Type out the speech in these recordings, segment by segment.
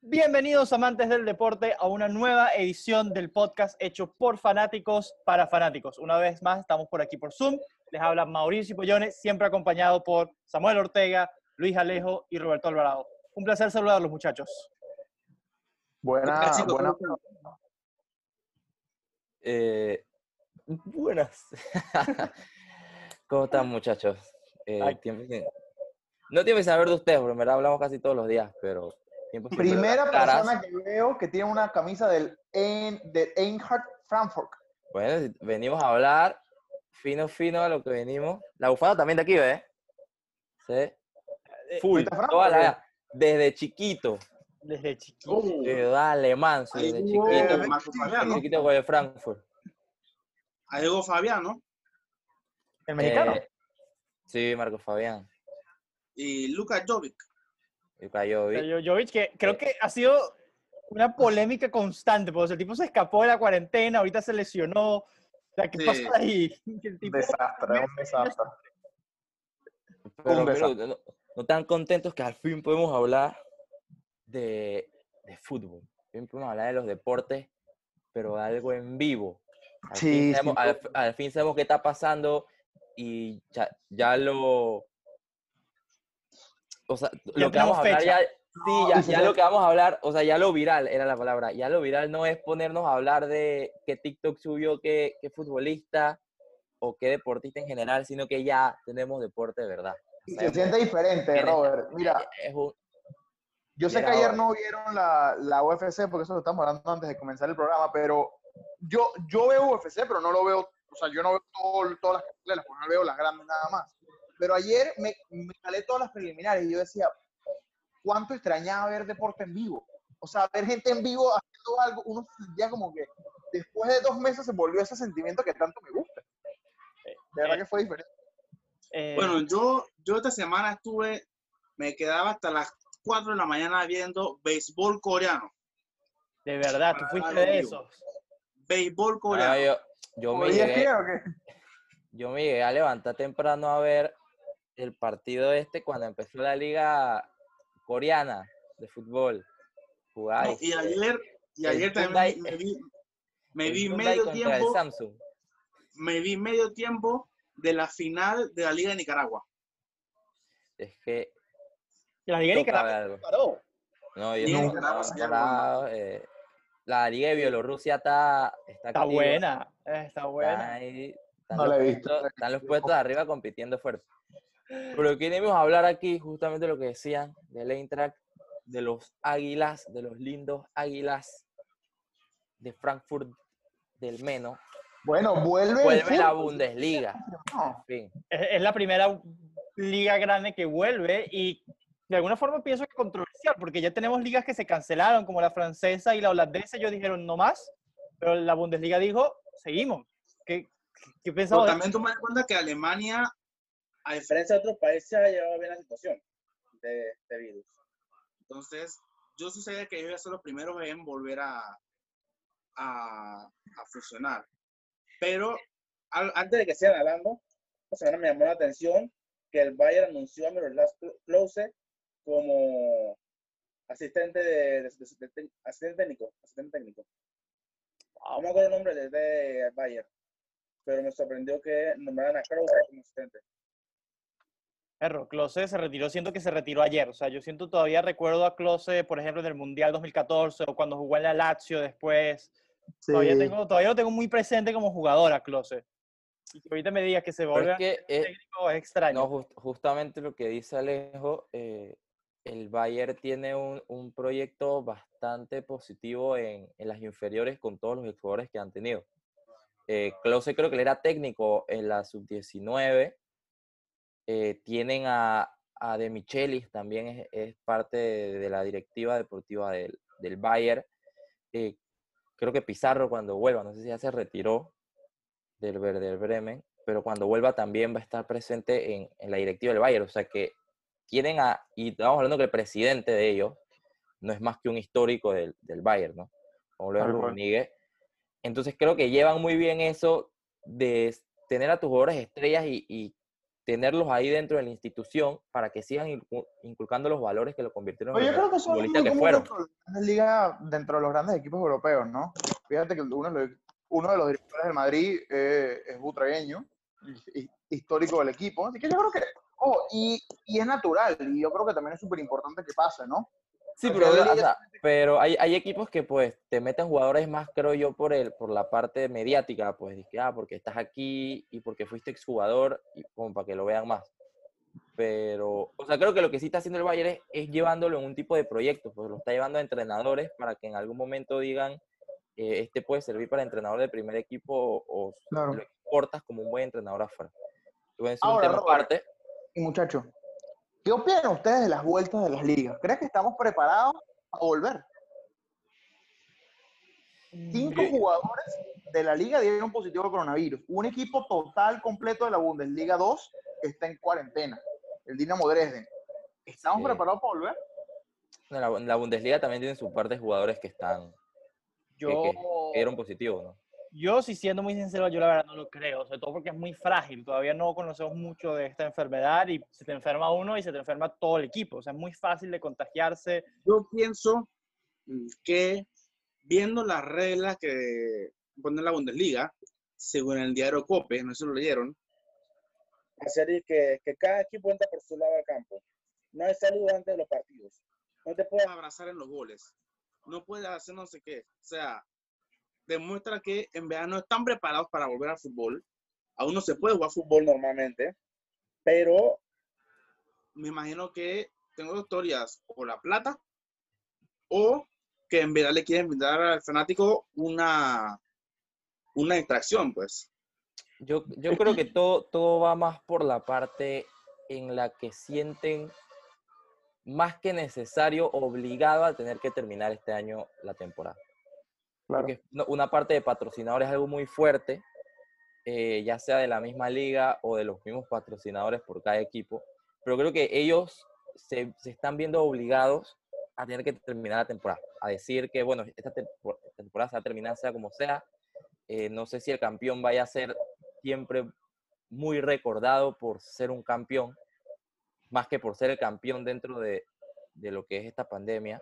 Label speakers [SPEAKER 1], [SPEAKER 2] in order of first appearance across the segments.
[SPEAKER 1] Bienvenidos amantes del deporte a una nueva edición del podcast hecho por fanáticos para fanáticos. Una vez más estamos por aquí por Zoom. Les habla Mauricio Pollones, siempre acompañado por Samuel Ortega, Luis Alejo y Roberto Alvarado. Un placer saludarlos muchachos.
[SPEAKER 2] Buenas, buenas.
[SPEAKER 3] Eh, buenas. ¿Cómo están, muchachos? Eh, tiempo sin- No tiene que saber de ustedes, porque en verdad hablamos casi todos los días, pero tiempo sin
[SPEAKER 2] Primera
[SPEAKER 3] caras.
[SPEAKER 2] persona que veo que tiene una camisa del, Ein- del Eintracht Frankfurt.
[SPEAKER 3] Bueno, venimos a hablar fino, fino a lo que venimos. La bufanda también de aquí, ¿ves? Sí. Full.
[SPEAKER 2] ¿fuiste a Frankfurt,
[SPEAKER 3] toda la. Desde chiquito.
[SPEAKER 1] Desde chiquito.
[SPEAKER 4] Oh,
[SPEAKER 3] Ciudad alemán, desde chiquito. Desde chiquito con el Frankfurt.
[SPEAKER 4] Ahí jugó Fabiano
[SPEAKER 2] El mexicano.
[SPEAKER 3] Eh, sí, Marco Fabián.
[SPEAKER 4] y Lucas Jovic.
[SPEAKER 1] O sea, Jovic, que creo que ha sido una polémica constante, porque el tipo se escapó de la cuarentena, ahorita se lesionó. O sea, ¿qué
[SPEAKER 4] Sí.
[SPEAKER 1] pasa ahí? Tipo-
[SPEAKER 2] desastre, un desastre.
[SPEAKER 3] Pero,
[SPEAKER 2] Un
[SPEAKER 3] pero
[SPEAKER 2] desastre.
[SPEAKER 3] no, no tan contentos que al fin podemos hablar de, de fútbol. Al fin podemos hablar de los deportes, pero de algo en vivo. Al,
[SPEAKER 2] Sí,
[SPEAKER 3] fin,
[SPEAKER 2] sí,
[SPEAKER 3] sabemos, al, al fin sabemos qué está pasando y ya, ya lo... O sea, lo que vamos a hablar
[SPEAKER 1] fecha.
[SPEAKER 3] ya... Sí, ya, lo que vamos a hablar, o sea, ya lo viral era la palabra. Ya lo viral no es ponernos a hablar de qué TikTok subió, qué, qué futbolista o qué deportista en general, sino que ya tenemos deporte de verdad.
[SPEAKER 2] Se siente diferente. Robert. Mira,
[SPEAKER 3] es un-
[SPEAKER 2] yo sé que
[SPEAKER 3] Mira,
[SPEAKER 2] ayer no vieron la, la UFC, porque eso lo estamos hablando antes de comenzar el programa, pero yo, yo veo UFC, pero no lo veo, o sea, yo no veo todo- todas las carteleras, porque no veo las grandes nada más. Pero ayer me, me calé todas las preliminares y yo decía, ¿cuánto extrañaba ver deporte en vivo? O sea, ver gente en vivo haciendo algo, uno sentía como que después de dos meses se volvió ese sentimiento que tanto me gusta. De verdad que fue diferente.
[SPEAKER 1] Eh,
[SPEAKER 4] Bueno, yo, yo esta semana estuve, me quedaba hasta las 4 de la mañana viendo béisbol coreano.
[SPEAKER 1] de verdad, tú fuiste de esos.
[SPEAKER 4] Béisbol coreano.
[SPEAKER 3] Ah, yo, yo me
[SPEAKER 2] ¿Oías
[SPEAKER 3] llegué,
[SPEAKER 2] o qué?
[SPEAKER 3] yo me llegué a levantar temprano a ver el partido este cuando empezó la liga coreana de fútbol. Jugaba
[SPEAKER 4] No, y ayer, y
[SPEAKER 3] el
[SPEAKER 4] ayer
[SPEAKER 3] Hyundai-
[SPEAKER 4] también me vi, me vi medio tiempo,
[SPEAKER 3] Samsung.
[SPEAKER 4] me vi medio tiempo de la final de la Liga de Nicaragua.
[SPEAKER 3] Es que
[SPEAKER 1] La Liga de Nicaragua paró.
[SPEAKER 3] No, yo
[SPEAKER 4] Liga
[SPEAKER 3] no,
[SPEAKER 4] Nicaragua
[SPEAKER 3] no,
[SPEAKER 4] algo
[SPEAKER 3] no, eh, la liga de Bielorrusia está, está,
[SPEAKER 1] Está buena, eh, está buena.
[SPEAKER 3] ahí, están
[SPEAKER 2] No
[SPEAKER 3] los
[SPEAKER 2] la he visto.
[SPEAKER 3] puestos- están los puestos de arriba compitiendo fuerte. Pero queremos hablar aquí justamente lo que decían del Eintracht, de los águilas, de los lindos águilas de Frankfurt del Meno.
[SPEAKER 2] Bueno, vuelve, el
[SPEAKER 3] Vuelve la. Bundesliga.
[SPEAKER 2] No.
[SPEAKER 3] En fin,
[SPEAKER 1] Es, es la primera liga grande que vuelve y de alguna forma pienso que porque ya tenemos ligas que se cancelaron, como la francesa y la holandesa, ellos dijeron no más, pero la Bundesliga dijo, seguimos. ¿Qué, qué
[SPEAKER 4] Pero
[SPEAKER 1] pensamos? de-
[SPEAKER 4] también toma en cuenta que Alemania, a diferencia de otros países, ha llevado bien la situación de, de virus. Entonces, yo sí sabía que ellos iban a ser los primeros en volver a, a, a funcionar. Pero al- antes de que sigan hablando, esta semana me llamó la atención que el Bayern anunció a Miroslav Klose como asistente, de, de- de- de- de- asistente técnico. Asistente técnico. No me acuerdo el nombre de, de Bayern, pero me sorprendió que nombraran a Klose como asistente.
[SPEAKER 1] Perro, Klose se retiró, siento que se retiró ayer. O sea, yo siento todavía recuerdo a Klose, por ejemplo, en el Mundial 2014 o cuando jugó en la Lazio después. Todavía,
[SPEAKER 2] Sí.
[SPEAKER 1] tengo, todavía lo tengo muy presente como jugador a Klose. Y que ahorita me digas que se vuelve
[SPEAKER 3] es que eh,
[SPEAKER 1] técnico es extraño.
[SPEAKER 3] no, jus- justamente lo que dice Alejo, eh, el Bayern tiene un, un proyecto bastante positivo en, en las inferiores con todos los jugadores que han tenido. Eh, creo que él era técnico en la sub-19. Eh, tienen a, a De Michelis, también es, es parte de, de la directiva deportiva del, del Bayern. Eh, creo que Pizarro cuando vuelva, no sé si ya se retiró del Werder Bremen, pero cuando vuelva también va a estar presente en, en la directiva del Bayern. O sea que tienen a, y estamos hablando que el presidente de ellos no es más que un histórico del, del Bayern, ¿no? Como lo es. Rummenigge. Entonces creo que llevan muy bien eso de tener a tus jugadores estrellas y, y tenerlos ahí dentro de la institución para que sigan incu- inculcando los valores que lo convirtieron
[SPEAKER 2] Oye, yo
[SPEAKER 3] en
[SPEAKER 2] creo
[SPEAKER 3] los
[SPEAKER 2] que
[SPEAKER 3] futbolistas que fueron.
[SPEAKER 2] dentro ligas, dentro de los grandes equipos europeos, ¿no? Fíjate que uno, uno de los directores del Madrid eh, es butragueño, hi- histórico del equipo. Así que yo creo que, oh, y, y es natural, y yo creo que también es súper importante que pase, ¿no?
[SPEAKER 3] Sí, pero, o sea, pero hay, hay equipos que pues te meten jugadores más, creo yo, por el, por la parte mediática, pues, de que, ah, porque estás aquí y porque fuiste exjugador, y como para que lo vean más. Pero, o sea, creo que lo que sí está haciendo el Bayern es, es llevándolo en un tipo de proyecto, pues lo está llevando a entrenadores para que en algún momento digan, eh, este puede servir para entrenador del primer equipo o, o
[SPEAKER 2] Claro.
[SPEAKER 3] lo exportas como un buen entrenador afuera. Bueno, es un
[SPEAKER 2] Ahora,
[SPEAKER 3] tema aparte.
[SPEAKER 2] Y muchachos, ¿qué opinan ustedes de las vueltas de las ligas? ¿Crees que estamos preparados a volver? Cinco jugadores de la liga dieron positivo al coronavirus. Un equipo total completo de la Bundesliga 2 está en cuarentena. El Dinamo Dresden. ¿Estamos
[SPEAKER 3] Sí.
[SPEAKER 2] preparados para volver?
[SPEAKER 3] La, Bundesliga también tienen su parte de jugadores que están,
[SPEAKER 1] Yo,
[SPEAKER 3] que dieron positivo, ¿no?
[SPEAKER 1] Yo, si siendo muy sincero, yo la verdad no lo creo, sobre todo porque es muy frágil. Todavía no conocemos mucho de esta enfermedad y se te enferma uno y se te enferma todo el equipo. O sea, es muy fácil de contagiarse.
[SPEAKER 4] Yo pienso mm, que viendo las reglas que pone la Bundesliga, según el diario Cope, no sé si lo leyeron, hacer que, que cada equipo entra por su lado al campo. No hay saludo antes de los partidos. No te puedes abrazar en los goles. No puedes hacer no sé qué. O sea, demuestra que en verdad no están preparados para volver al fútbol. Aún no se puede jugar fútbol normalmente, pero me imagino que tengo dos teorías, o la plata, o que en verdad le quieren brindar al fanático una, una distracción, pues.
[SPEAKER 3] Yo, yo creo que todo, todo va más por la parte en la que sienten más que necesario, obligado a tener que terminar este año la temporada. Porque no- una parte de patrocinadores es algo muy fuerte, eh, ya sea de la misma liga o de los mismos patrocinadores por cada equipo, pero creo que ellos se, se están viendo obligados a tener que terminar la temporada, a decir que, bueno, esta tempo- esta temporada se va a terminar sea como sea, eh, no sé si el campeón vaya a ser siempre muy recordado por ser un campeón, más que por ser el campeón dentro de, de lo que es esta pandemia.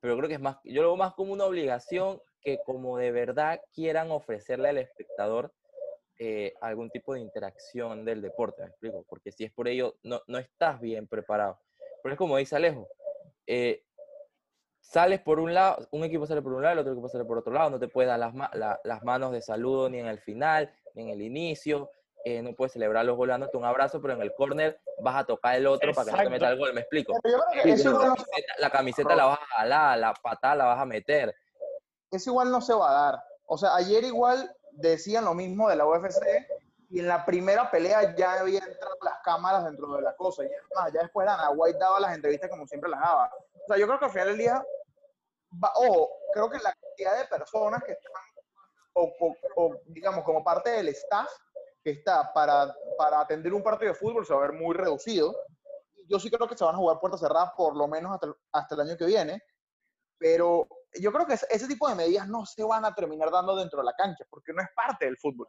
[SPEAKER 3] Pero creo que es más, yo lo veo más como una obligación que como de verdad quieran ofrecerle al espectador eh, algún tipo de interacción del deporte, ¿me explico? Porque si es por ello, no, no estás bien preparado. Pero es como dice Alejo, eh, sales por un lado, un equipo sale por un lado, el otro equipo sale por otro lado, no te puedes dar las, ma- la- las manos de saludo ni en el final, ni en el inicio, eh, no puedes celebrar los goles un abrazo, pero en el córner vas a tocar el otro para que no te
[SPEAKER 1] Exacto.
[SPEAKER 3] meta el gol, ¿me explico?
[SPEAKER 2] Pero yo creo que eso
[SPEAKER 3] la, camiseta, la camiseta la vas a jalar, la patada la vas a meter.
[SPEAKER 2] Eso igual no se va a dar. O sea, ayer igual decían lo mismo de la UFC y en la primera pelea ya había entrado las cámaras dentro de la cosa. Y es más, ya después Ana White daba las entrevistas como siempre las daba. O sea, yo creo que al final del día, va, ojo, creo que la cantidad de personas que están, o, o- digamos, como parte del staff que está para, para atender un partido de fútbol se va a ver muy reducido. Yo sí creo que se van a jugar puertas cerradas por lo menos hasta, hasta el año que viene, pero yo creo que ese, tipo de medidas no se van a terminar dando dentro de la cancha, porque no es parte del fútbol.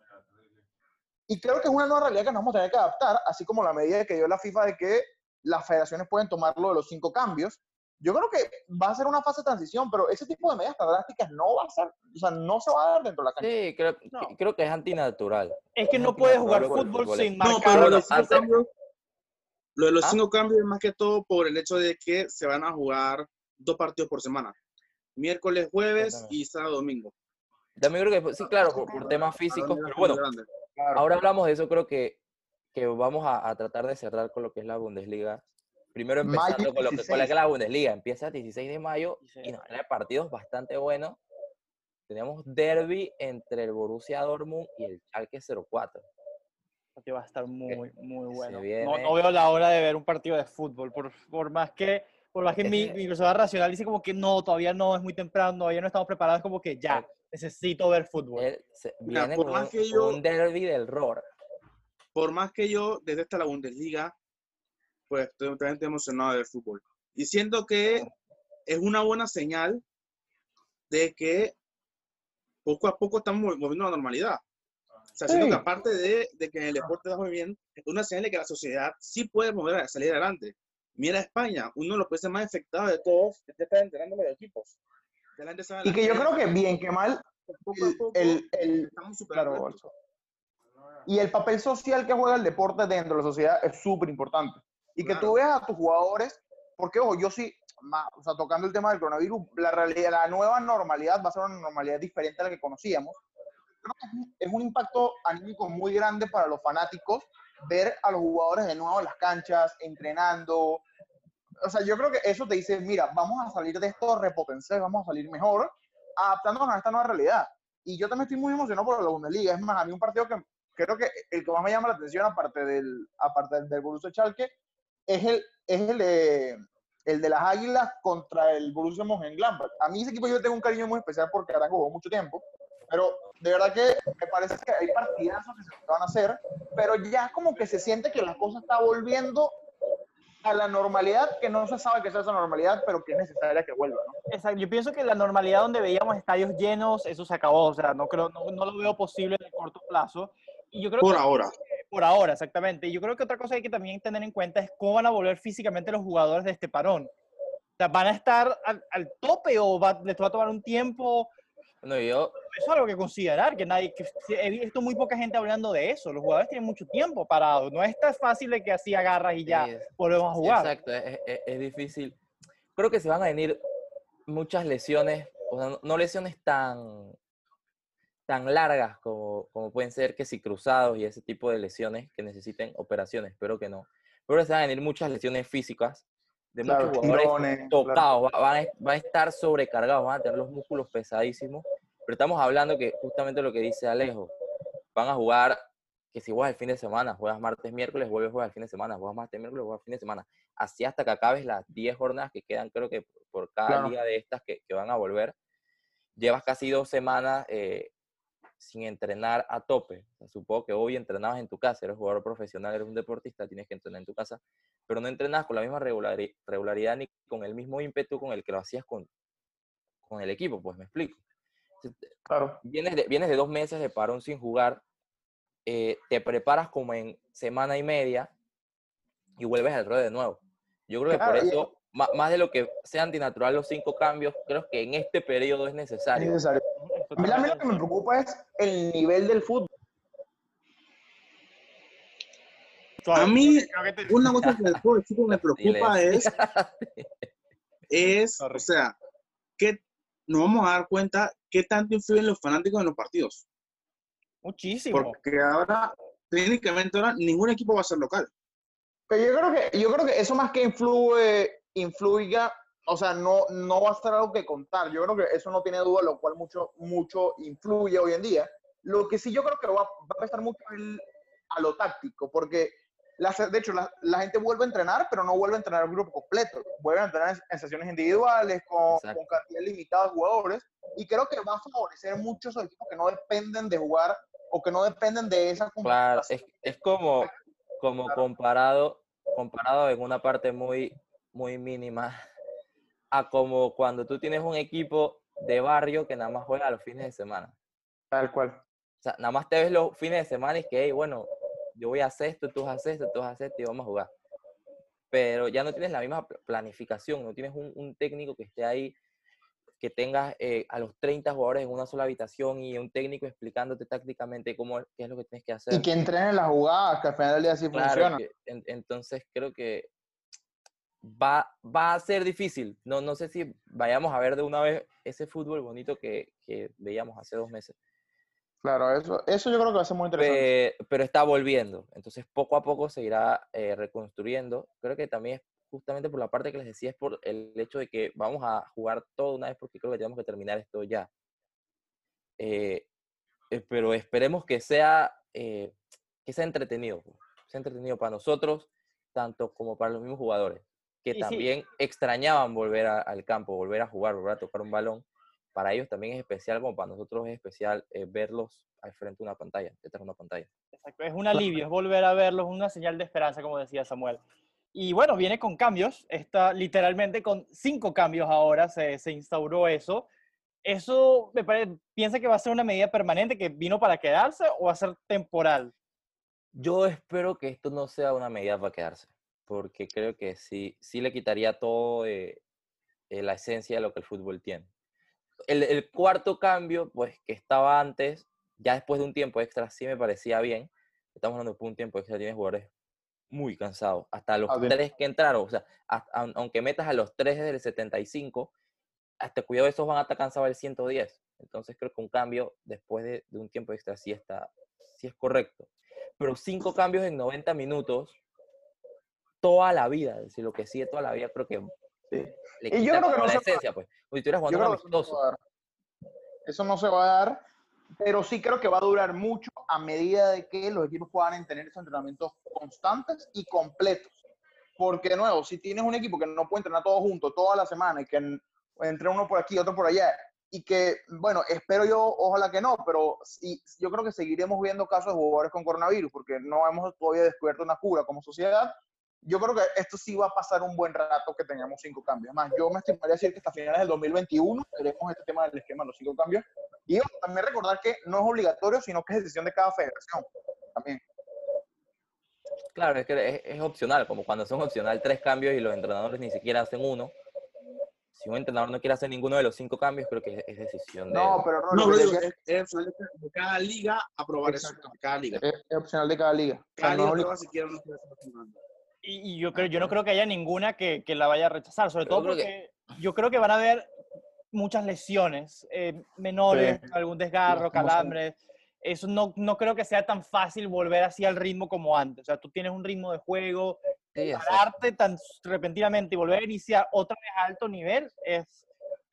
[SPEAKER 2] Y creo que es una nueva realidad que nos vamos a tener que adaptar, así como la medida que dio la FIFA de que las federaciones pueden tomar lo de los cinco cambios. Yo creo que va a ser una fase de transición, pero ese tipo de medidas tan drásticas no va a ser, o sea, no se va a dar dentro de la cancha.
[SPEAKER 3] Sí, creo,
[SPEAKER 1] No.
[SPEAKER 3] que- creo que es antinatural.
[SPEAKER 1] Es que
[SPEAKER 3] Es
[SPEAKER 1] no puedes jugar fútbol
[SPEAKER 3] fútbol.
[SPEAKER 1] sin
[SPEAKER 4] No,
[SPEAKER 1] marcar.
[SPEAKER 4] pero
[SPEAKER 3] bueno,
[SPEAKER 4] los cinco
[SPEAKER 3] antes-
[SPEAKER 4] cambios, lo de los
[SPEAKER 3] ¿Ah?
[SPEAKER 4] cinco cambios es más que todo por el hecho de que se van a jugar dos partidos por semana. Miércoles, jueves y sábado, domingo.
[SPEAKER 3] También creo que, sí, claro, por, por temas físicos, pero bueno.
[SPEAKER 2] Claro.
[SPEAKER 3] ahora hablamos de eso, creo que, que vamos a, a tratar de cerrar con lo que es la Bundesliga. Primero empezando con lo que, con la
[SPEAKER 2] 16.
[SPEAKER 3] que es la Bundesliga. Empieza el 16 de mayo y nos trae partidos bastante buenos. Tenemos derby entre el Borussia Dortmund y el Schalke 04.
[SPEAKER 1] que va a estar muy, muy bueno. No, no veo la hora de ver un partido de fútbol, por, por más que, por más que mi, persona racional dice como que no, todavía no, es muy temprano, todavía no estamos preparados, como que ya, necesito ver fútbol.
[SPEAKER 3] Él se-
[SPEAKER 4] Mira,
[SPEAKER 3] viene
[SPEAKER 4] por
[SPEAKER 3] con
[SPEAKER 4] más
[SPEAKER 3] un,
[SPEAKER 4] que yo-
[SPEAKER 3] un derby del ROR.
[SPEAKER 4] Por más que yo desde la Bundesliga, pues estoy totalmente emocionado del fútbol. Y siento que es una buena señal de que poco a poco estamos volviendo a la normalidad. O sea, siento
[SPEAKER 2] Sí.
[SPEAKER 4] que aparte de, de que en el deporte va muy bien, es una señal de que la sociedad sí puede mover a salir adelante. Mira España, uno de los países más afectados de todos, ya está enterando los equipos.
[SPEAKER 2] Y que yo creo que bien que mal,
[SPEAKER 4] poco a
[SPEAKER 2] el,
[SPEAKER 4] poco
[SPEAKER 2] el, el-
[SPEAKER 4] estamos superando
[SPEAKER 2] claro, y el papel social que juega el deporte dentro de la sociedad es súper importante. Y que tú
[SPEAKER 4] Claro.
[SPEAKER 2] veas a tus jugadores, porque ojo, yo sí, ma- o sea, tocando el tema del coronavirus, la realidad, la nueva normalidad va a ser una normalidad diferente a la que conocíamos. Creo que es un impacto anímico muy grande para los fanáticos ver a los jugadores de nuevo en las canchas, entrenando. O sea, yo creo que eso te dice, mira, vamos a salir de esto repotenciados, vamos a salir mejor, adaptándonos a esta nueva realidad. Y yo también estoy muy emocionado por la Bundesliga. Es más, a mí un partido que creo que el que más me llama la atención, aparte del, aparte del Borussia Schalke, es el, es el, de, el de las Águilas contra el Borussia Mönchengladbach. A mí ese equipo yo tengo un cariño muy especial porque ahora jugó mucho tiempo, pero de verdad que me parece que hay partidazos que se van a hacer, pero ya como que se siente que la cosa está volviendo a la normalidad, que no se sabe que es esa normalidad, pero que es necesaria que vuelva, ¿no?
[SPEAKER 1] Exacto. Yo pienso que la normalidad donde veíamos estadios llenos, eso se acabó. O sea, no, creo, no, no lo veo posible en el corto plazo. Y yo creo
[SPEAKER 4] Por
[SPEAKER 1] que
[SPEAKER 4] ahora.
[SPEAKER 1] por ahora, exactamente. Y yo creo que otra cosa que hay que también tener en cuenta es cómo van a volver físicamente los jugadores de este parón. O sea, ¿van a estar al, al tope o va, les va a tomar un tiempo?
[SPEAKER 3] Bueno, yo,
[SPEAKER 1] Eso es algo que considerar, que nadie, que he visto muy poca gente hablando de eso. Los jugadores tienen mucho tiempo parados. No es tan fácil de que así agarras y ya
[SPEAKER 3] Sí,
[SPEAKER 1] volvemos a jugar.
[SPEAKER 3] exacto, es, es- es difícil. Creo que se van a venir muchas lesiones, o sea, no- no lesiones tan, tan largas como, como pueden ser que si cruzados y ese tipo de lesiones que necesiten operaciones, espero que no. Pero se van a venir muchas lesiones físicas de
[SPEAKER 2] Claro,
[SPEAKER 3] muchos jugadores
[SPEAKER 2] tirones, claro.
[SPEAKER 3] tocados, va- van, a, van a estar sobrecargados, van a tener los músculos pesadísimos. Pero estamos hablando que justamente lo que dice Alejo, van a jugar, que si juegas el fin de semana, juegas martes, miércoles, vuelves a jugar el fin de semana, juegas martes, miércoles, juegas el fin de semana. Así hasta que acabes las 10 jornadas que quedan, creo que por cada
[SPEAKER 2] Claro.
[SPEAKER 3] liga de estas que, que van a volver. Llevas casi dos semanas eh, sin entrenar a tope. O sea, supongo que hoy entrenabas en tu casa, eres jugador profesional, eres un deportista, tienes que entrenar en tu casa, pero no entrenas con la misma regulari- regularidad ni con el mismo ímpetu con el que lo hacías con, con el equipo, pues me explico.
[SPEAKER 2] Claro.
[SPEAKER 3] vienes de, vienes de dos meses de parón sin jugar, eh, te preparas como en semana y media y vuelves al ruedo de nuevo. Yo creo que por
[SPEAKER 2] Claro, y-
[SPEAKER 3] eso, ma- más de lo que sea antinatural los cinco cambios, creo que en este periodo es
[SPEAKER 2] Es
[SPEAKER 3] necesario.
[SPEAKER 2] necesario. A mí, a mí lo que me preocupa es el nivel del fútbol.
[SPEAKER 4] A mí, una cosa que decir que me preocupa es, es, o sea, que nos vamos a dar cuenta qué tanto influyen los fanáticos en los partidos.
[SPEAKER 1] Muchísimo.
[SPEAKER 4] Porque ahora, técnicamente ahora, ningún equipo va a ser local.
[SPEAKER 2] Pero yo creo que, yo creo que eso más que influye, influya, o sea, no, no va a ser algo que contar. Yo creo que eso no tiene duda, lo cual mucho, mucho influye hoy en día. Lo que sí yo creo que va, va a prestar mucho el- a lo táctico, porque la, de hecho la, la gente vuelve a entrenar, pero no vuelve a entrenar en grupo completo. Vuelven a entrenar en, en sesiones individuales, con, con cantidad limitada de jugadores, y creo que va a favorecer mucho a esos equipos que no dependen de jugar o que no dependen de esa
[SPEAKER 3] Claro, es, es como, como
[SPEAKER 2] Claro.
[SPEAKER 3] comparado, comparado en una parte muy, muy mínima a como cuando tú tienes un equipo de barrio que nada más juega los fines de semana.
[SPEAKER 2] Tal cual.
[SPEAKER 3] O sea, nada más te ves los fines de semana y es que, hey, bueno, yo voy a hacer esto, tú haces esto, tú haces esto y vamos a jugar. Pero ya no tienes la misma pl- planificación, no tienes un, un técnico que esté ahí, que tengas eh, a los 30 jugadores en una sola habitación y un técnico explicándote tácticamente cómo, qué es lo que tienes que hacer.
[SPEAKER 2] Y que entrenen las jugadas, que al final del día sí
[SPEAKER 3] Claro,
[SPEAKER 2] funciona.
[SPEAKER 3] que en- entonces creo que va, va a ser difícil. No, no sé si vayamos a ver de una vez ese fútbol bonito que, que veíamos hace dos meses.
[SPEAKER 2] Claro, eso, eso yo creo que va a ser muy interesante.
[SPEAKER 3] Pe- pero está volviendo. Entonces, poco a poco se irá eh, reconstruyendo. Creo que también es justamente por la parte que les decía, es por el hecho de que vamos a jugar todo una vez porque creo que tenemos que terminar esto ya. Eh, eh, pero esperemos que sea, eh, que sea entretenido. pues, Sea entretenido para nosotros, tanto como para los mismos jugadores, que
[SPEAKER 1] Y sí.
[SPEAKER 3] también extrañaban volver a- al campo, volver a jugar, volver a tocar un balón. Para ellos también es especial, como para nosotros es especial eh, verlos al frente de una pantalla, detrás de una pantalla.
[SPEAKER 1] Exacto, Es un alivio, es volver a verlos, una señal de esperanza, como decía Samuel. Y bueno, viene con cambios, está literalmente con cinco cambios ahora, se, se instauró eso. ¿Eso me parece, piensa que va a ser una medida permanente que vino para quedarse o va a ser temporal?
[SPEAKER 3] Yo espero que esto no sea una medida para quedarse, porque creo que sí, sí le quitaría todo eh, eh, la esencia de lo que el fútbol tiene. El, el cuarto cambio, pues que estaba antes, ya después de un tiempo extra, sí me parecía bien. Estamos hablando de un tiempo extra, tiene jugadores muy cansados. Hasta los
[SPEAKER 2] Ah,
[SPEAKER 3] tres que entraron, o sea, hasta- aun- aunque metas a los tres desde el 75, hasta cuidado, esos van a estar cansados del 110. Entonces creo que un cambio después de, de un tiempo extra sí, está, sí es correcto. Pero cinco cambios en 90 minutos, toda la vida, es decir, lo que sigue toda la vida, creo que
[SPEAKER 2] Sí.
[SPEAKER 3] le
[SPEAKER 2] Y yo
[SPEAKER 3] quita
[SPEAKER 2] creo que no
[SPEAKER 3] la
[SPEAKER 2] se va-
[SPEAKER 3] esencia, pues. Si estuvieras
[SPEAKER 2] Yo
[SPEAKER 3] jugando un
[SPEAKER 2] creo que eso no se va a dar. Eso no se va a dar, pero sí creo que va a durar mucho a medida de que los equipos puedan tener esos entrenamientos constantes y completos. Porque, de nuevo, si tienes un equipo que no puede entrenar todos juntos toda la semana y que en- entre uno por aquí, otro por allá, y que, bueno, espero yo, ojalá que no, pero sí, yo creo que seguiremos viendo casos de jugadores con coronavirus, porque no hemos todavía descubierto una cura como sociedad. Yo creo que esto sí va a pasar un buen rato que tengamos cinco cambios. Más, yo me estimaría decir que hasta finales del 2021 veremos este tema del esquema de los cinco cambios. Y también recordar que no es obligatorio, sino que es decisión de cada federación. También.
[SPEAKER 3] Claro, es que es, es opcional, como cuando son opcional tres cambios y los entrenadores ni siquiera hacen uno. Si un entrenador no quiere hacer ninguno de los cinco cambios, creo que es, es decisión de
[SPEAKER 2] No, pero no,
[SPEAKER 4] No, pero digo, es, es opcional de, cada liga aprobar eso.
[SPEAKER 2] Exacto.
[SPEAKER 4] de Cada liga.
[SPEAKER 2] es, es opcional de cada liga. O sea,
[SPEAKER 4] Cada
[SPEAKER 2] no
[SPEAKER 4] liga
[SPEAKER 2] obli-
[SPEAKER 4] prueba si quiere o no quiere.
[SPEAKER 1] Y, y yo, creo, yo no creo que haya ninguna que, que la vaya a rechazar, sobre todo porque yo creo que van a haber muchas lesiones eh, menores,
[SPEAKER 2] Sí.
[SPEAKER 1] algún desgarro, calambres. Eso no, no creo que sea tan fácil volver así al ritmo como antes. O sea, tú tienes un ritmo de juego,
[SPEAKER 3] Sí,
[SPEAKER 1] pararte tan repentinamente y volver a iniciar otra vez a alto nivel es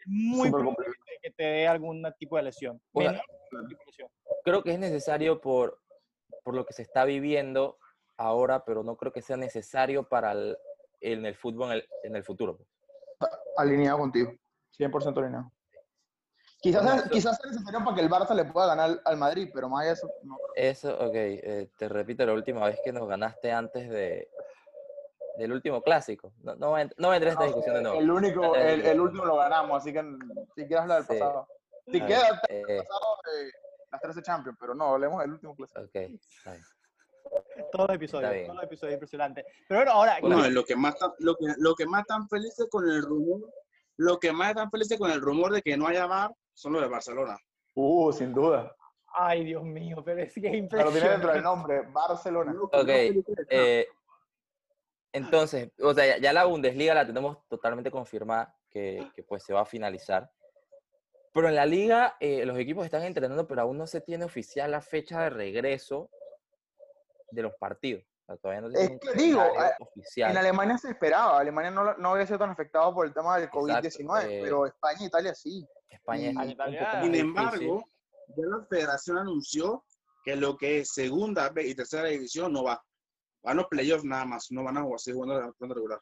[SPEAKER 1] muy probable que te dé algún tipo de lesión.
[SPEAKER 3] Bueno,
[SPEAKER 1] Menor tipo de lesión.
[SPEAKER 3] creo que es necesario por, por lo que se está viviendo ahora, pero no creo que sea necesario para el, en el fútbol en el, en el futuro. pues.
[SPEAKER 2] alineado contigo. 100% alineado. Quizás,
[SPEAKER 3] Bueno,
[SPEAKER 2] quizás sea necesario para que el Barça le pueda ganar al, Madrid, pero más allá de eso, no.
[SPEAKER 3] Eso, ok, eh, te repito la última vez que nos ganaste antes de, del último clásico. No, no, no entrar en esta discusión de nuevo.
[SPEAKER 2] El único,
[SPEAKER 3] Eh,
[SPEAKER 2] el, el último lo ganamos, así que si quieres hablar del
[SPEAKER 3] Sí.
[SPEAKER 2] pasado. Si quieres hablar del
[SPEAKER 3] eh,
[SPEAKER 2] pasado de las 13 Champions, pero no, hablemos del último clásico.
[SPEAKER 3] ok, está bien.
[SPEAKER 1] Todos los episodios, todos los episodios impresionantes. Pero bueno, ahora,
[SPEAKER 3] Bueno,
[SPEAKER 4] No, lo que más lo que, lo que más están felices con el rumor, lo que más están felices con el rumor de que no haya VAR son los de Barcelona.
[SPEAKER 2] Uh, sin duda.
[SPEAKER 1] ay Dios mío, pero es que es
[SPEAKER 2] Pero tiene dentro del
[SPEAKER 1] impresionante.
[SPEAKER 2] nombre, Barcelona.
[SPEAKER 3] Ok, eh, entonces, o sea, ya, ya la Bundesliga la tenemos totalmente confirmada que, que, pues se va a finalizar. Pero en la liga eh, los equipos están entrenando, pero aún no se tiene oficial la fecha de regreso de los partidos. O sea, todavía no
[SPEAKER 2] Es que digo,
[SPEAKER 3] oficial.
[SPEAKER 2] En Alemania se esperaba, Alemania no, no había sido tan afectado por el tema del COVID-19,
[SPEAKER 3] eh,
[SPEAKER 2] pero España e Italia sí.
[SPEAKER 3] España es
[SPEAKER 2] y
[SPEAKER 3] un
[SPEAKER 1] Italia-
[SPEAKER 4] Sin embargo, ya la federación anunció que lo que es segunda B y tercera división no va. Van los playoffs nada más, no van a jugar seguir jugando la regular.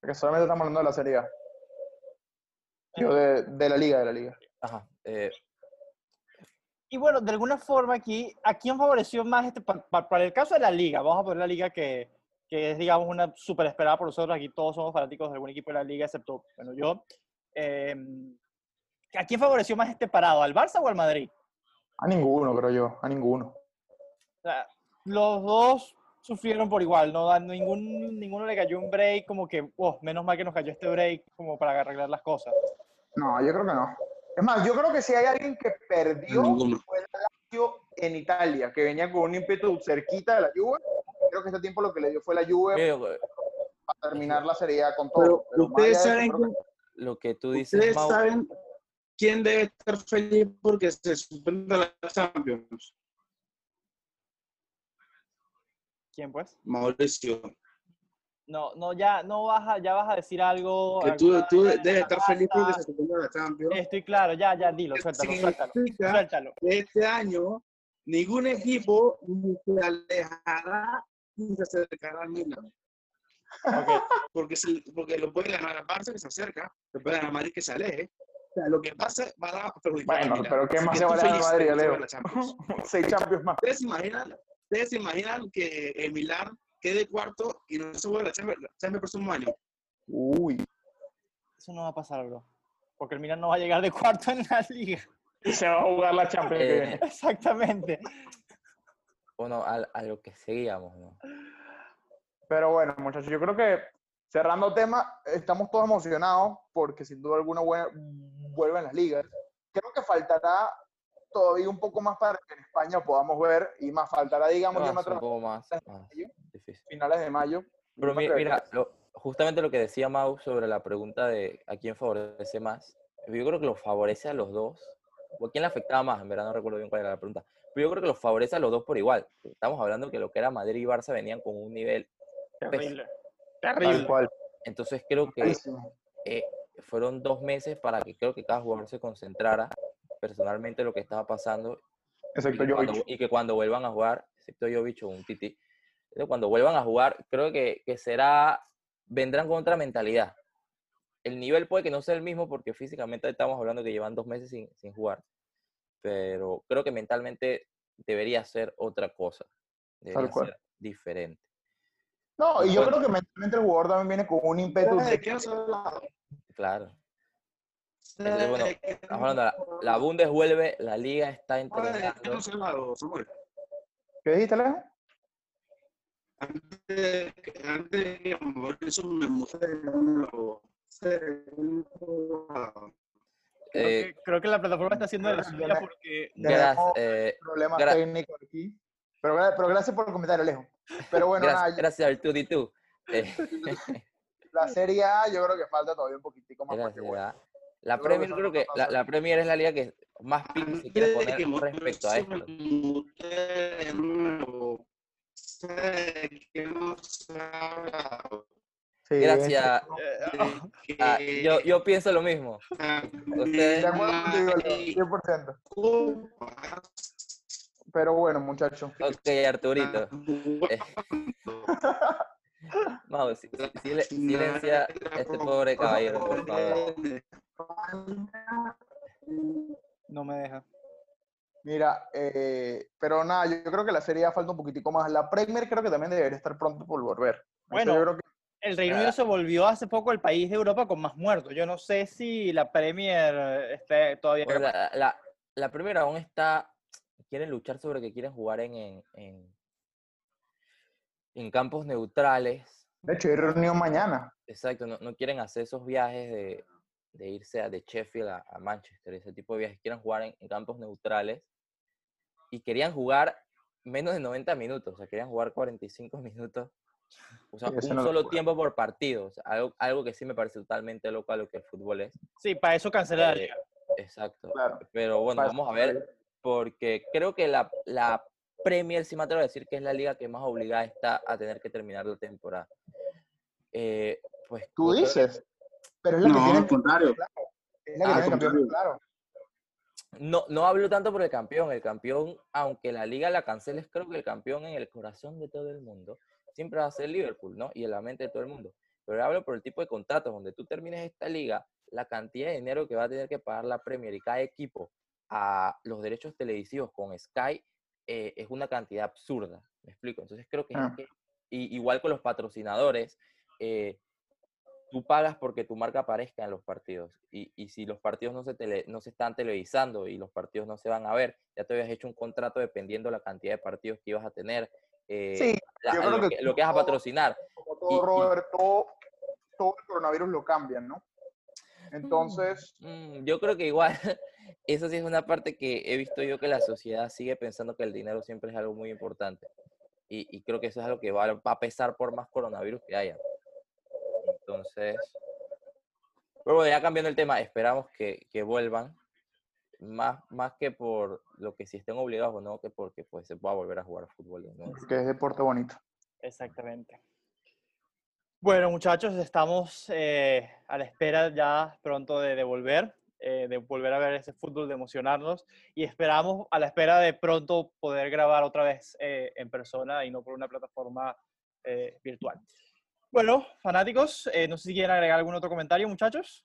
[SPEAKER 2] Porque solamente estamos hablando de la Serie A. Digo, de, de la liga, de la liga.
[SPEAKER 3] Ajá, eh,
[SPEAKER 1] Y bueno, de alguna forma aquí, ¿a quién favoreció más este? pa- pa- Para, el caso de la liga, vamos a poner la liga que, que es, digamos, una súper esperada por nosotros. Aquí todos somos fanáticos de algún equipo de la liga, excepto, bueno, yo. Eh, ¿A quién favoreció más este parado? ¿Al Barça o al Madrid?
[SPEAKER 2] A ninguno, creo yo, a ninguno.
[SPEAKER 1] O sea, los dos sufrieron por igual, ¿no? A ningún, ninguno le cayó un break como que, oh, menos mal que nos cayó este break como para arreglar las cosas.
[SPEAKER 2] No, yo creo que no. Es más, yo creo que si hay alguien que perdió fue el Lazio en Italia, que venía con un ímpetu cerquita de la Juve. Creo que este tiempo lo que le dio fue la Juve para terminar la Serie A con todo.
[SPEAKER 4] Pero
[SPEAKER 2] Pero más
[SPEAKER 4] ustedes saben,
[SPEAKER 2] eso, creo que-
[SPEAKER 3] lo que tú dices,
[SPEAKER 4] ustedes
[SPEAKER 3] Mau,
[SPEAKER 4] saben quién debe estar feliz porque se suspende la Champions.
[SPEAKER 1] ¿Quién pues?
[SPEAKER 4] Mauricio.
[SPEAKER 1] No, no, ya, no vas a, ya vas a decir algo.
[SPEAKER 4] Que tú, tú
[SPEAKER 1] de
[SPEAKER 4] debes estar feliz porque se suspende la Champions.
[SPEAKER 1] Estoy claro, ya, ya, dilo, suéltalo, suéltalo,
[SPEAKER 4] Significa
[SPEAKER 1] suéltalo.
[SPEAKER 4] que este año ningún equipo ni se alejará ni se acercará al Milan.
[SPEAKER 1] Ok.
[SPEAKER 4] Porque, se- porque lo puede ganar el Barça que se acerca, lo puede ganar Madrid que se aleje. O sea, lo que pase va a perjudicar
[SPEAKER 2] Bueno,
[SPEAKER 4] Milan.
[SPEAKER 2] pero ¿qué más se va a alejar Madrid, Leo? Seis Champions más.
[SPEAKER 4] ¿Ustedes se imaginan, ustedes se imaginan que el Milan quede cuarto y no se vuelva a la Champions, próximo año?
[SPEAKER 2] Uy.
[SPEAKER 1] Eso no va a pasar, bro. porque el Milan no va a llegar de cuarto en la liga.
[SPEAKER 2] Y se va a jugar la Champions
[SPEAKER 3] Eh.
[SPEAKER 1] Exactamente.
[SPEAKER 3] Bueno, a, a lo que seguíamos, ¿no?
[SPEAKER 2] Pero bueno, muchachos, yo creo que cerrando tema, estamos todos emocionados porque sin duda alguna vue- vuelven las ligas. Creo que faltará todavía un poco más para que en España podamos ver y más faltará, digamos, yo
[SPEAKER 3] No,
[SPEAKER 2] me
[SPEAKER 3] es un
[SPEAKER 2] atrevo
[SPEAKER 3] poco más,
[SPEAKER 2] ¿Las
[SPEAKER 3] más difícil.
[SPEAKER 2] a finales de mayo.
[SPEAKER 3] Pero
[SPEAKER 2] Yo me
[SPEAKER 3] mi-
[SPEAKER 2] atrevería
[SPEAKER 3] mira, lo- justamente lo que decía Mau sobre la pregunta de a quién favorece más, yo creo que los favorece a los dos. ¿O a quién le afectaba más? En verdad no recuerdo bien cuál era la pregunta. Pero yo creo que los favorece a los dos por igual. Estamos hablando que lo que era Madrid y Barça venían con un nivel.
[SPEAKER 1] Terrible. Terrible.
[SPEAKER 2] cual.
[SPEAKER 3] Entonces creo que eh, fueron dos meses para que creo que cada jugador se concentrara personalmente en lo que estaba pasando y
[SPEAKER 2] Excepto
[SPEAKER 3] que, cuando, y que cuando vuelvan a jugar, excepto Jovic o un Titi, cuando vuelvan a jugar, creo que, que será, vendrán con otra mentalidad. El nivel puede que no sea el mismo porque físicamente estamos hablando que llevan dos meses sin, sin jugar, pero creo que mentalmente debería ser otra cosa, debería ser diferente.
[SPEAKER 2] No, y yo
[SPEAKER 3] Bueno.
[SPEAKER 2] creo que mentalmente el jugador también viene con un ímpetu.
[SPEAKER 3] Claro. Entonces, bueno, estamos hablando, la, la Bundes vuelve, la liga está
[SPEAKER 4] ¿De qué
[SPEAKER 3] entrenando.
[SPEAKER 2] ¿Qué dijiste, Alejo?
[SPEAKER 4] Antes de que- antes de que Mauricio me
[SPEAKER 1] Creo,
[SPEAKER 3] Eh,
[SPEAKER 1] que, creo que la plataforma está haciendo de la suya porque
[SPEAKER 3] gracias, eh,
[SPEAKER 2] Problemas
[SPEAKER 3] Gra-
[SPEAKER 2] técnicos aquí. Pero, pero gracias por el comentario, Alejo. Pero bueno,
[SPEAKER 3] gracias,
[SPEAKER 2] nada,
[SPEAKER 3] gracias al tú y tú. Eh,
[SPEAKER 2] la Serie A yo creo que falta todavía un poquitico más.
[SPEAKER 3] Gracias,
[SPEAKER 2] porque, bueno.
[SPEAKER 3] La
[SPEAKER 2] creo que
[SPEAKER 3] Premier creo que
[SPEAKER 2] cosas
[SPEAKER 3] la, la Premier es la liga que más pico se quiere
[SPEAKER 4] que
[SPEAKER 3] poner respecto a esto.
[SPEAKER 4] Hablado,
[SPEAKER 2] sí,
[SPEAKER 3] Gracias.
[SPEAKER 1] eh,
[SPEAKER 3] Ah,
[SPEAKER 4] que
[SPEAKER 3] yo, yo pienso lo mismo.
[SPEAKER 2] De
[SPEAKER 3] Ustedes-
[SPEAKER 2] acuerdo contigo, Alejo, 100%. Pero bueno, muchachos.
[SPEAKER 3] Ok, Arturito. Eh, Vamos, si- sil- silencia a este pobre caballero, por favor.
[SPEAKER 1] no me deja.
[SPEAKER 2] Mira, eh, pero nada, yo creo que la Serie A falta un poquitico más. La Premier creo que también debería estar pronto por volver.
[SPEAKER 1] Bueno,
[SPEAKER 2] yo creo que
[SPEAKER 1] El Reino Unido se volvió hace poco el país de Europa con más muertos. Yo no sé si la Premier esté todavía.
[SPEAKER 3] Bueno, la, la, la primera aún está. Quieren luchar sobre que quieren jugar en, en, en, en campos neutrales.
[SPEAKER 2] de hecho hay reunión mañana.
[SPEAKER 3] Exacto, no, no quieren hacer esos viajes de, de irse a, de Sheffield a, a Manchester, ese tipo de viajes. Quieren jugar en, en campos neutrales. Y querían jugar menos de 90 minutos, o sea, querían jugar 45 minutos. O sea, un
[SPEAKER 2] no
[SPEAKER 3] solo tiempo por partido. o sea, algo, algo que sí me parece totalmente loco a lo que el fútbol es.
[SPEAKER 1] Sí, para eso cancela la
[SPEAKER 3] Eh,
[SPEAKER 1] liga.
[SPEAKER 3] Exacto.
[SPEAKER 2] Claro.
[SPEAKER 3] Pero bueno,
[SPEAKER 2] Para-
[SPEAKER 3] vamos a ver, porque creo que la, la Premier, sí me atrevo a decir que es la liga que más obligada está a tener que terminar la temporada. Eh, pues
[SPEAKER 2] Tú dices. Pero es la que
[SPEAKER 4] No,
[SPEAKER 2] tiene,
[SPEAKER 4] al contrario.
[SPEAKER 2] es la que
[SPEAKER 4] al
[SPEAKER 2] tiene el campeón,
[SPEAKER 4] contrario.
[SPEAKER 2] claro.
[SPEAKER 3] No, no hablo tanto por el campeón. El campeón, aunque la liga la canceles, creo que el campeón en el corazón de todo el mundo siempre va a ser Liverpool, ¿no? Y en la mente de todo el mundo. Pero hablo por el tipo de contratos, donde tú termines esta liga, la cantidad de dinero que va a tener que pagar la Premier y cada equipo a los derechos televisivos con Sky eh, es una cantidad absurda. ¿Me explico? Entonces creo que, es
[SPEAKER 2] Ah.
[SPEAKER 3] que- y- igual con los patrocinadores, eh, tú pagas porque tu marca aparezca en los partidos. Y, y si los partidos no se, tele- no se están televisando y los partidos no se van a ver, ya te habías hecho un contrato dependiendo la cantidad de partidos que ibas a tener, eh,
[SPEAKER 2] Sí,
[SPEAKER 3] la-
[SPEAKER 2] yo creo
[SPEAKER 3] lo,
[SPEAKER 2] que
[SPEAKER 3] que, lo que vas a patrocinar.
[SPEAKER 2] como
[SPEAKER 3] Y-
[SPEAKER 2] todo,
[SPEAKER 3] y-
[SPEAKER 2] Robert, todo, todo el coronavirus lo cambian, ¿no? Entonces,
[SPEAKER 3] Mm, yo creo que igual, eso sí es una parte que he visto yo que la sociedad sigue pensando que el dinero siempre es algo muy importante. Y, y creo que eso es algo que va, va a pesar por más coronavirus que haya. Entonces, pero bueno, ya cambiando el tema, esperamos que, que vuelvan, más, más que por lo que si estén obligados o no, que porque pues se pueda volver a jugar fútbol de nuevo.
[SPEAKER 2] porque es deporte bonito.
[SPEAKER 1] Exactamente. Bueno, muchachos, estamos eh, a la espera ya pronto de, de volver, eh, de volver a ver ese fútbol, de emocionarnos y esperamos a la espera de pronto poder grabar otra vez eh, en persona y no por una plataforma eh, virtual. Bueno, fanáticos, eh, no sé si quieren agregar algún otro comentario, muchachos,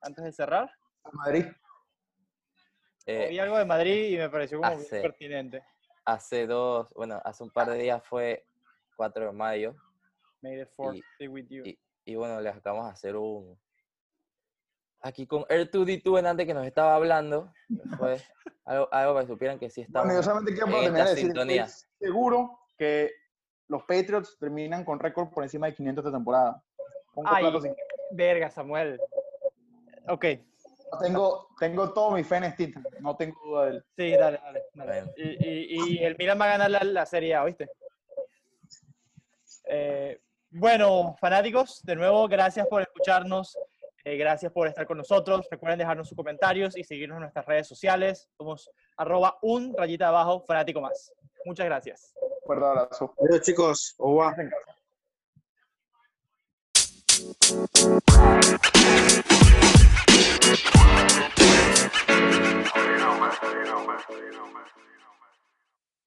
[SPEAKER 1] antes de cerrar.
[SPEAKER 2] Madrid.
[SPEAKER 3] Eh,
[SPEAKER 1] Vi algo de Madrid y me pareció como muy
[SPEAKER 3] sí.
[SPEAKER 1] pertinente.
[SPEAKER 3] hace dos, bueno, hace un par de días fue 4 de mayo,
[SPEAKER 1] May the fourth
[SPEAKER 3] Y-
[SPEAKER 1] be with you.
[SPEAKER 3] y, y bueno, les acabamos de hacer un, aquí con R2D2 en antes que nos estaba hablando. Fue algo, algo para que supieran que sí estamos.
[SPEAKER 2] Bueno, yo solamente quiero terminar de decir,
[SPEAKER 3] sintonía.
[SPEAKER 2] estoy seguro que los Patriots terminan con récord por encima de 500 de temporada.
[SPEAKER 1] Ay. Verga, Samuel. Ok,
[SPEAKER 2] Tengo, tengo todo mi fe en Steve, no tengo duda de él.
[SPEAKER 1] sí, dale, dale. dale. Y, y- y el Milan va a ganar la, la Serie A, ¿viste? Eh, bueno, fanáticos, de nuevo, gracias por escucharnos. eh, gracias por estar con nosotros. Recuerden dejarnos sus comentarios y seguirnos en nuestras redes sociales. Somos arroba un rayita abajo fanático más. Muchas gracias.
[SPEAKER 2] Fuerte abrazo.
[SPEAKER 4] Adiós, chicos.
[SPEAKER 2] En casa.